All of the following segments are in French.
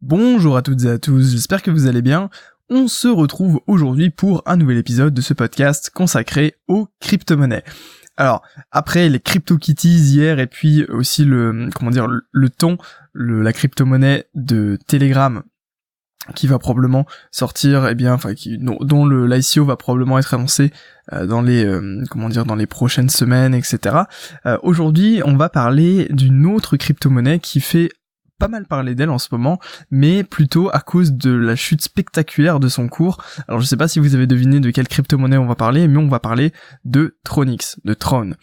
Bonjour à toutes et à tous, j'espère que vous allez bien. On se retrouve aujourd'hui pour un nouvel épisode de ce podcast consacré aux crypto-monnaies. Alors, après les CryptoKitties hier et puis aussi le, comment dire, le, ton, la crypto-monnaie de Telegram qui va probablement sortir, eh bien, enfin, qui, dont, le l'ICO va probablement être annoncé euh, dans les, euh, comment dire, dans les prochaines semaines, etc. Euh, aujourd'hui, on va parler d'une autre crypto-monnaie qui fait pas mal parler d'elle en ce moment, mais plutôt à cause de la chute spectaculaire de son cours. Alors je sais pas si vous avez deviné de quelle crypto-monnaie on va parler, mais on va parler de Tronix, de Tron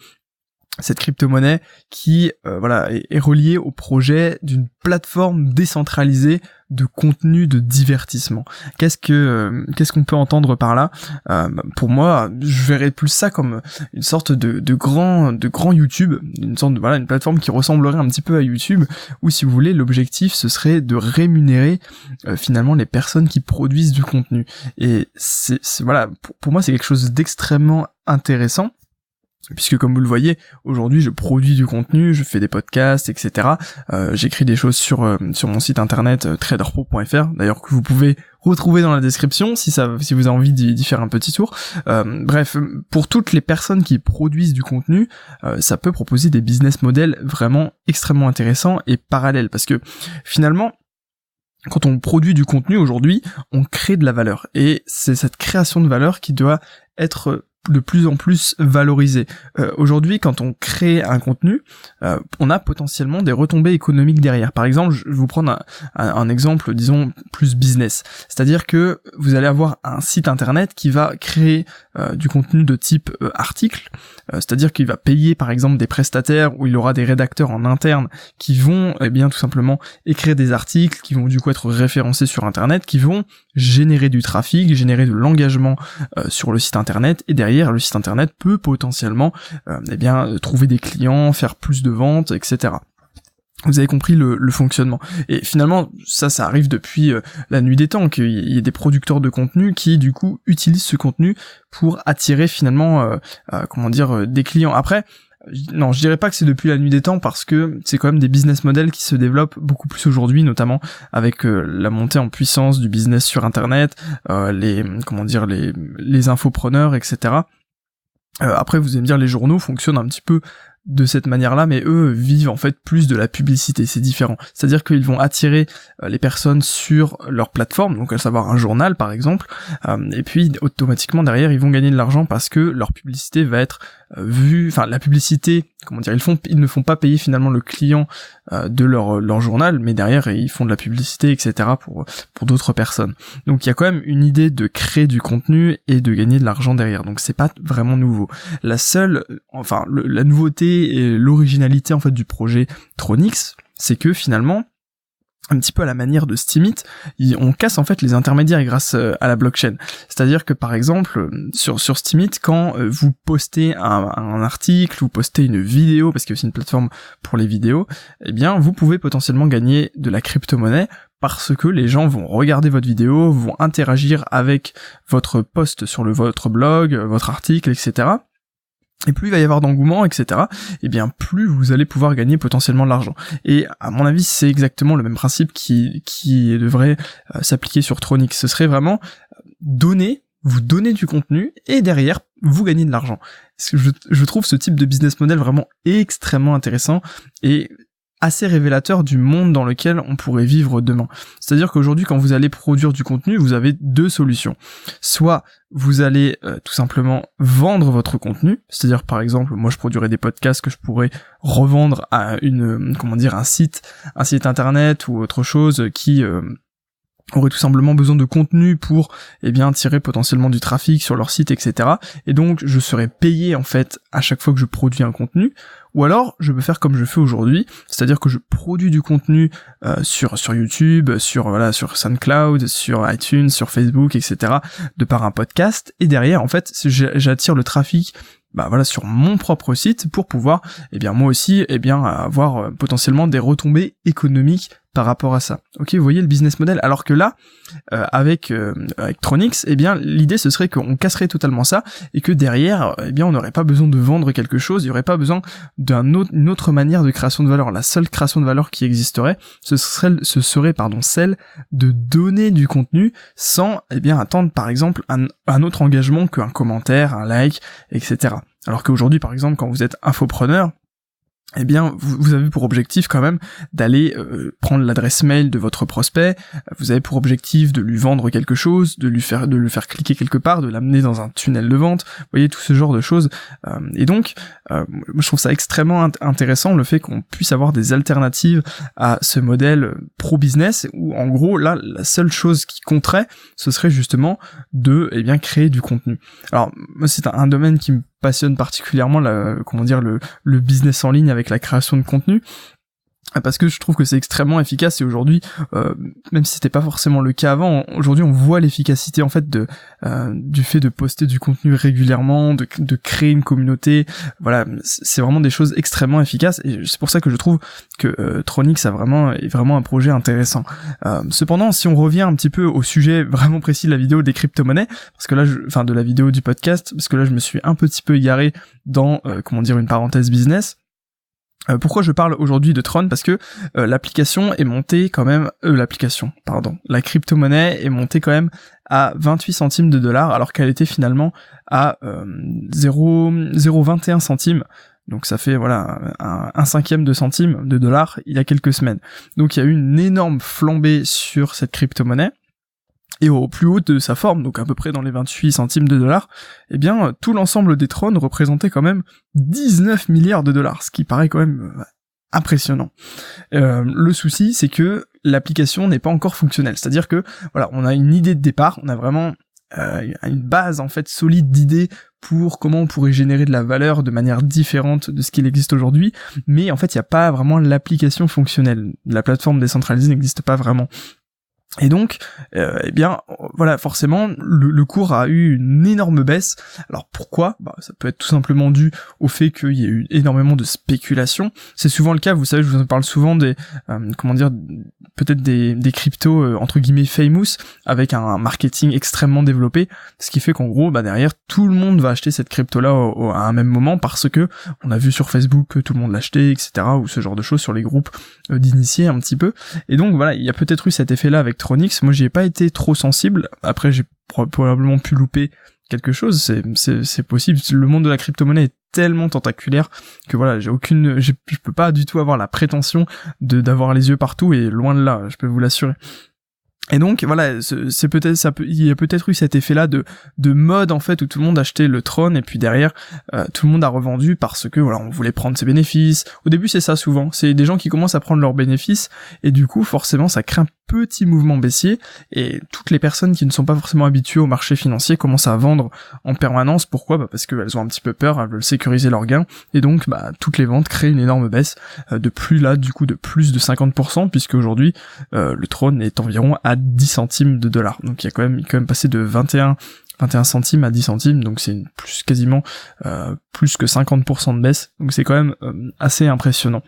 cette crypto-monnaie qui euh, voilà est, reliée au projet d'une plateforme décentralisée de contenu de divertissement. Qu'est-ce que euh, qu'est-ce qu'on peut entendre par là? Euh, Pour moi, je verrais plus ça comme une sorte de, de grand de grand YouTube, une sorte de voilà une plateforme qui ressemblerait un petit peu à YouTube, où si vous voulez l'objectif ce serait de rémunérer finalement les personnes qui produisent du contenu. Et c'est voilà pour, pour moi c'est quelque chose d'extrêmement intéressant puisque comme vous le voyez, aujourd'hui je produis du contenu, je fais des podcasts, etc. Euh, J'écris des choses sur euh, sur mon site internet euh, traderpro.fr, d'ailleurs que vous pouvez retrouver dans la description si vous avez envie d'y faire un petit tour. Bref, pour toutes les personnes qui produisent du contenu, ça peut proposer des business models vraiment extrêmement intéressants et parallèles, parce que finalement quand on produit du contenu aujourd'hui, on crée de la valeur. Et c'est cette création de valeur qui doit être de plus en plus valorisé. Euh, aujourd'hui, quand on crée un contenu, euh, on a potentiellement des retombées économiques derrière. Par exemple, je vais vous prendre un, exemple, disons, plus business. C'est-à-dire que vous allez avoir un site internet qui va créer euh, du contenu de type article, c'est-à-dire qu'il va payer par exemple des prestataires où il aura des rédacteurs en interne qui vont, eh bien, tout simplement écrire des articles qui vont du coup être référencés sur internet, qui vont générer du trafic, générer de l'engagement sur le site internet et derrière le site internet peut potentiellement euh, eh trouver des clients, faire plus de ventes, etc. Vous avez compris le, fonctionnement. Et finalement, ça, ça arrive depuis euh, la nuit des temps, qu'il y ait des producteurs de contenu qui, du coup, utilisent ce contenu pour attirer finalement, euh, comment dire, des clients. Après, non, je dirais pas que c'est depuis la nuit des temps parce que c'est quand même des business models qui se développent beaucoup plus aujourd'hui, notamment avec euh, la montée en puissance du business sur Internet, euh, les comment dire les les infopreneurs, etc. Euh, après, vous allez me dire les journaux fonctionnent un petit peu de cette manière-là, mais eux vivent en fait plus de la publicité, c'est différent. C'est-à-dire qu'ils vont attirer euh, les personnes sur leur plateforme, donc à savoir un journal par exemple, euh, et puis automatiquement derrière ils vont gagner de l'argent parce que leur publicité va être euh, vue, enfin la publicité, comment dire, ils font, ils ne font pas payer finalement le client de leur leur journal, mais derrière ils font de la publicité, etc. pour pour d'autres personnes. Donc il y a quand même une idée de créer du contenu et de gagner de l'argent derrière. Donc c'est pas vraiment nouveau. La seule, enfin la nouveauté et l'originalité en fait du projet Tronix, c'est que finalement un petit peu à la manière de Steemit, on casse en fait les intermédiaires grâce euh, à la blockchain. C'est-à-dire que par exemple euh, sur sur quand euh, vous postez un, article ou postez une vidéo, parce qu'il y a aussi une plateforme pour les vidéos, eh bien vous pouvez potentiellement gagner de la crypto-monnaie parce que les gens vont regarder votre vidéo, vont interagir avec votre post sur votre blog, votre article, etc et plus il va y avoir d'engouement, etc., et bien plus vous allez pouvoir gagner potentiellement de l'argent. Et à mon avis, c'est exactement le même principe qui, qui devrait euh, s'appliquer sur Tronix. Ce serait vraiment donner, vous donner du contenu, et derrière, vous gagnez de l'argent. Je, je trouve ce type de business model vraiment extrêmement intéressant, et assez révélateur du monde dans lequel on pourrait vivre demain. C'est-à-dire qu'aujourd'hui, quand vous allez produire du contenu, vous avez deux solutions. Soit vous allez euh, tout simplement vendre votre contenu, c'est-à-dire par exemple, moi je produirais des podcasts que je pourrais revendre à une, comment dire, un site, un site internet ou autre chose qui euh, aurait tout simplement besoin de contenu pour eh bien tirer potentiellement du trafic sur leur site etc et donc je serais payé en fait à chaque fois que je produis un contenu ou alors, je peux faire comme je fais aujourd'hui, c'est-à-dire que je produis du contenu euh, sur sur YouTube, sur voilà, sur SoundCloud, sur iTunes, sur Facebook, etc. de par un podcast. Et derrière, en fait, j'attire le trafic bah voilà sur mon propre site pour pouvoir eh bien moi aussi eh bien avoir euh, potentiellement des retombées économiques par rapport à ça. Ok, vous voyez le business model. Alors que là, euh, avec euh, avec eh bien l'idée ce serait qu'on casserait totalement ça et que derrière, eh bien on n'aurait pas besoin de vendre quelque chose, il n'y aurait pas besoin d'une autre, autre manière de création de valeur. La seule création de valeur qui existerait, ce serait ce serait pardon celle de donner du contenu sans eh bien attendre par exemple un, un autre engagement qu'un commentaire, un like, etc. Alors qu'aujourd'hui par exemple quand vous êtes infopreneur, eh bien, vous, avez pour objectif quand même d'aller euh, prendre l'adresse mail de votre prospect. Vous avez pour objectif de lui vendre quelque chose, de lui faire de le faire cliquer quelque part, de l'amener dans un tunnel de vente. Vous voyez tout ce genre de choses. Euh, et donc, euh, je trouve ça extrêmement intéressant le fait qu'on puisse avoir des alternatives à ce modèle pro business où en gros là la seule chose qui compterait, ce serait justement de eh bien créer du contenu. Alors c'est un domaine qui me passionne particulièrement la, comment dire le, le business en ligne avec la création de contenu parce que je trouve que c'est extrêmement efficace et aujourd'hui euh, même si c'était pas forcément le cas avant aujourd'hui on voit l'efficacité en fait de euh, du fait de poster du contenu régulièrement de, de créer une communauté. Voilà c'est vraiment des choses extrêmement efficaces et c'est pour ça que je trouve que euh, Tronix a vraiment est vraiment un projet intéressant. Euh, cependant si on revient un petit peu au sujet vraiment précis de la vidéo des crypto-monnaies parce que là enfin de la vidéo du podcast parce que là je me suis un petit peu égaré dans comment dire une parenthèse business euh, pourquoi je parle aujourd'hui de Tron? Parce que euh, l'application est montée quand même, euh, l'application, pardon, la crypto-monnaie est montée quand même à 28 centimes de dollars, alors qu'elle était finalement à 0,21 centimes. Donc ça fait voilà un, un, cinquième de centime de dollars il y a quelques semaines. Donc il y a eu une énorme flambée sur cette crypto-monnaie et au plus haut de sa forme, donc à peu près dans les 28 centimes de dollars, eh bien tout l'ensemble des trônes représentait quand même 19 milliards de dollars, ce qui paraît quand même euh, impressionnant. Euh, le souci, c'est que l'application n'est pas encore fonctionnelle, c'est-à-dire que voilà, on a une idée de départ, on a vraiment euh, une base en fait solide d'idées pour comment on pourrait générer de la valeur de manière différente de ce qu'il existe aujourd'hui, mais en fait il n'y a pas vraiment l'application fonctionnelle. La plateforme décentralisée n'existe pas vraiment. Et donc, euh, eh bien, voilà, forcément, le, cours a eu une énorme baisse. Alors pourquoi? Bah, Ça peut être tout simplement dû au fait qu'il y a eu énormément de spéculation. C'est souvent le cas, vous savez, je vous en parle souvent des, euh, comment dire, peut-être des, des cryptos euh, entre guillemets famous avec un, marketing extrêmement développé, ce qui fait qu'en gros, bah derrière, tout le monde va acheter cette crypto-là à un même moment parce que on a vu sur Facebook que tout le monde l'achetait, etc. ou ce genre de choses sur les groupes d'initiés un petit peu. Et donc voilà, il y a peut-être eu cet effet-là avec moi j'y ai pas été trop sensible. Après j'ai probablement pu louper quelque chose, c'est possible. Le monde de la crypto-monnaie est tellement tentaculaire que voilà, j'ai aucune je peux pas du tout avoir la prétention d'avoir les yeux partout et loin de là, je peux vous l'assurer. Et donc voilà, c'est peut-être ça peut, il y a peut-être eu cet effet-là de de mode en fait où tout le monde achetait le trône et puis derrière euh, tout le monde a revendu parce que voilà on voulait prendre ses bénéfices. Au début c'est ça souvent, c'est des gens qui commencent à prendre leurs bénéfices et du coup forcément ça crée un petit mouvement baissier et toutes les personnes qui ne sont pas forcément habituées au marché financier commencent à vendre en permanence. Pourquoi? Bah Parce qu'elles ont un petit peu peur, elles veulent sécuriser leurs gains et donc bah, toutes les ventes créent une énorme baisse euh, de plus là du coup de plus de 50% puisque aujourd'hui euh, le trône est environ à 10 centimes de dollars. Donc il y a quand même, passé de 21 21 centimes à 10 centimes, donc c'est plus quasiment euh, plus que 50% de baisse, donc c'est quand même assez impressionnant.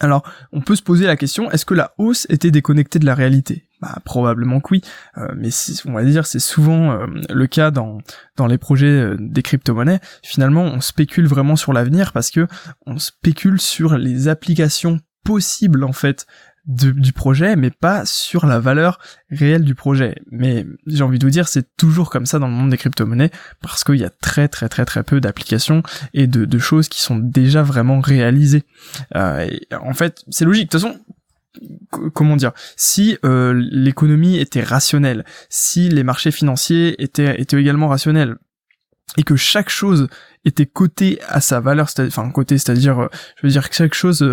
Alors, on peut se poser la question, est-ce que la hausse était déconnectée de la réalité? Bah, probablement que oui, euh, mais on va dire c'est souvent euh, le cas dans les projets euh, des crypto-monnaies. Finalement, on spécule vraiment sur l'avenir parce que on spécule sur les applications possibles en fait du projet, mais pas sur la valeur réelle du projet. Mais j'ai envie de vous dire, c'est toujours comme ça dans le monde des crypto-monnaies, parce qu'il y a très très très très peu d'applications et de, choses qui sont déjà vraiment réalisées. Euh, en fait, c'est logique. De toute façon, comment dire si euh, l'économie était rationnelle si les marchés financiers étaient étaient également rationnels et que chaque chose était cotée à sa valeur enfin cotée c'est-à-dire euh, je veux dire que chaque chose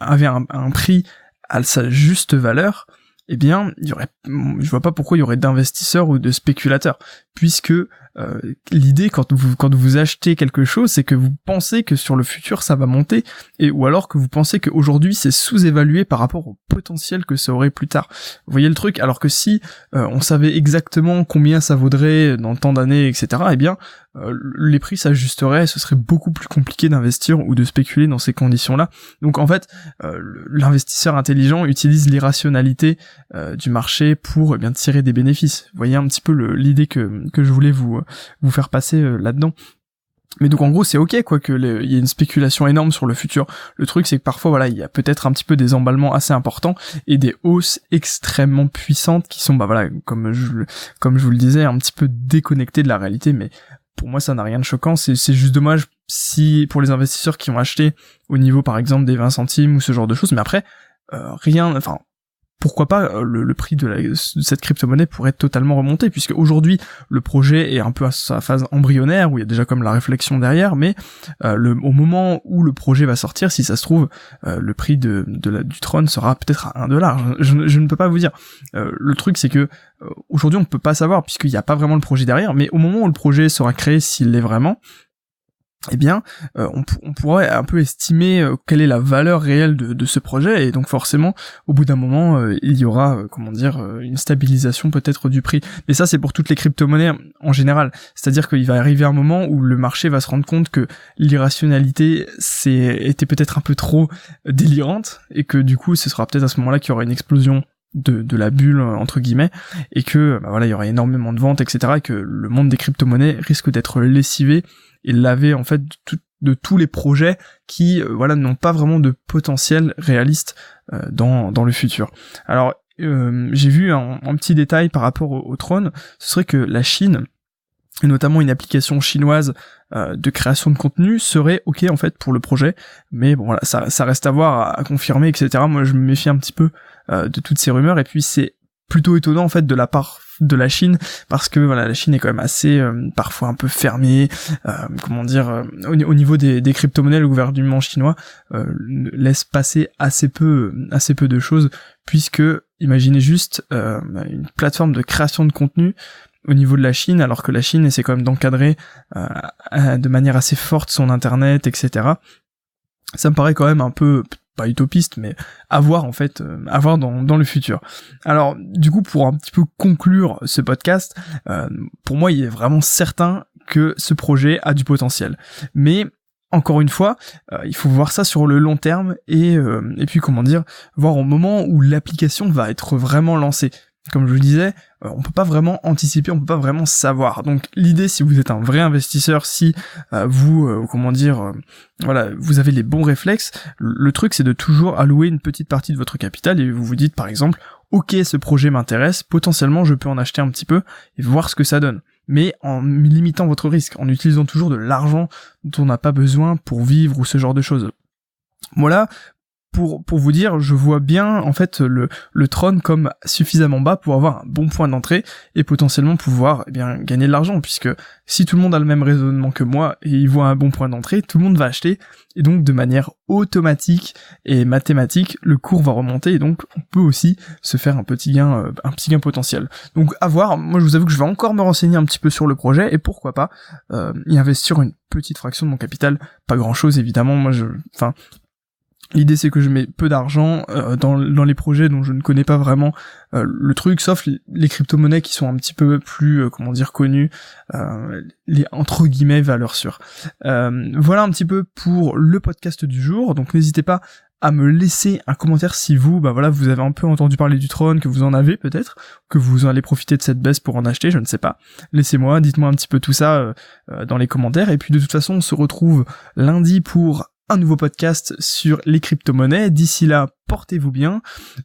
avait un, un prix à sa juste valeur, eh bien, il y aurait, je vois pas pourquoi il y aurait d'investisseurs ou de spéculateurs, puisque euh, l'idée quand vous quand vous achetez quelque chose, c'est que vous pensez que sur le futur ça va monter, et ou alors que vous pensez qu'aujourd'hui c'est sous-évalué par rapport au potentiel que ça aurait plus tard. Vous voyez le truc Alors que si euh, on savait exactement combien ça vaudrait dans tant d'années, etc., eh bien euh, les prix s'ajusteraient, ce serait beaucoup plus compliqué d'investir ou de spéculer dans ces conditions-là. Donc en fait, euh, l'investisseur intelligent utilise l'irrationalité euh, du marché pour eh bien tirer des bénéfices. Vous voyez un petit peu l'idée que, que je voulais vous, vous faire passer là-dedans. Mais donc en gros c'est ok quoi que il y ait une spéculation énorme sur le futur. Le truc c'est que parfois voilà il y a peut-être un petit peu des emballements assez importants et des hausses extrêmement puissantes qui sont bah voilà comme je comme je vous le disais un petit peu déconnectées de la réalité mais pour moi ça n'a rien de choquant, c'est juste dommage si pour les investisseurs qui ont acheté au niveau par exemple des 20 centimes ou ce genre de choses, mais après euh, rien, enfin pourquoi pas euh, le, prix de, cette crypto-monnaie pourrait totalement remonter puisque aujourd'hui le projet est un peu à sa phase embryonnaire où il y a déjà comme la réflexion derrière mais euh, au moment où le projet va sortir si ça se trouve euh, le prix de, du trône sera peut-être à 1 dollar. Je, ne peux pas vous dire. Le truc c'est que aujourd'hui on peut pas savoir puisqu'il n'y a pas vraiment le projet derrière mais au moment où le projet sera créé s'il l'est vraiment eh bien, euh, on, pourrait un peu estimer euh, quelle est la valeur réelle de, ce projet, et donc forcément, au bout d'un moment, euh, il y aura, comment dire, une stabilisation peut-être du prix. Mais ça, c'est pour toutes les crypto-monnaies en général. C'est-à-dire qu'il va arriver un moment où le marché va se rendre compte que l'irrationalité était peut-être un peu trop délirante, et que du coup, ce sera peut-être à ce moment-là qu'il y aura une explosion de, la bulle entre guillemets et que bah voilà il y aura énormément de ventes etc et que le monde des crypto-monnaies risque d'être lessivé et laver en fait de tous les projets qui euh, voilà n'ont pas vraiment de potentiel réaliste euh, dans, dans le futur. Alors euh, j'ai vu un, petit détail par rapport au, trône, ce serait que la Chine et notamment une application chinoise de création de contenu serait ok en fait pour le projet. Mais bon voilà ça, ça reste à voir à, confirmer etc moi je me méfie un petit peu de toutes ces rumeurs. Et puis c'est plutôt étonnant en fait de la part de la Chine parce que voilà la Chine est quand même assez euh, parfois un peu fermée euh, comment dire euh, au, niveau des, des crypto-monnaies le gouvernement chinois laisse passer assez peu assez peu de choses puisque imaginez juste une plateforme de création de contenu au niveau de la Chine alors que la Chine essaie quand même d'encadrer de manière assez forte son internet etc ça me paraît quand même un peu pas utopiste, mais à voir en fait, euh, à voir dans, dans le futur. Alors du coup, pour un petit peu conclure ce podcast, euh, pour moi, il est vraiment certain que ce projet a du potentiel. Mais encore une fois, euh, il faut voir ça sur le long terme et, et puis comment dire, voir au moment où l'application va être vraiment lancée comme je vous disais, euh, on peut pas vraiment anticiper, on peut pas vraiment savoir. Donc l'idée, si vous êtes un vrai investisseur, si euh, vous, euh, comment dire, voilà, vous avez les bons réflexes, le truc c'est de toujours allouer une petite partie de votre capital et vous vous dites par exemple, ok, ce projet m'intéresse, potentiellement je peux en acheter un petit peu et voir ce que ça donne. Mais en limitant votre risque, en utilisant toujours de l'argent dont on n'a pas besoin pour vivre ou ce genre de choses. Voilà, pour, vous dire, je vois bien en fait le, trône comme suffisamment bas pour avoir un bon point d'entrée et potentiellement pouvoir eh gagner de l'argent puisque si tout le monde a le même raisonnement que moi et il voit un bon point d'entrée, tout le monde va acheter. Et donc de manière automatique et mathématique, le cours va remonter et donc on peut aussi se faire un petit gain euh, un petit gain potentiel. Donc à voir, moi je vous avoue que je vais encore me renseigner un petit peu sur le projet et pourquoi pas euh, y investir une petite fraction de mon capital, pas grand chose évidemment, moi je enfin L'idée c'est que je mets peu d'argent euh, dans, dans les projets dont je ne connais pas vraiment euh, le truc, sauf les, crypto-monnaies qui sont un petit peu plus, euh, comment dire, connues, les entre guillemets valeurs sûres. voilà un petit peu pour le podcast du jour, donc n'hésitez pas à me laisser un commentaire si vous, bah voilà, vous avez un peu entendu parler du trône, que vous en avez peut-être, que vous allez profiter de cette baisse pour en acheter, je ne sais pas. Laissez-moi, dites-moi un petit peu tout ça dans les commentaires, et puis de toute façon, on se retrouve lundi pour un nouveau podcast sur les crypto-monnaies. D'ici là, portez-vous bien.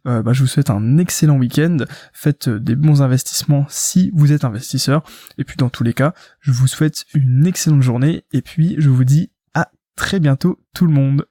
Euh, bah, je vous souhaite un excellent week-end. Faites des bons investissements si vous êtes investisseur. Et puis dans tous les cas, je vous souhaite une excellente journée. Et puis je vous dis à très bientôt tout le monde.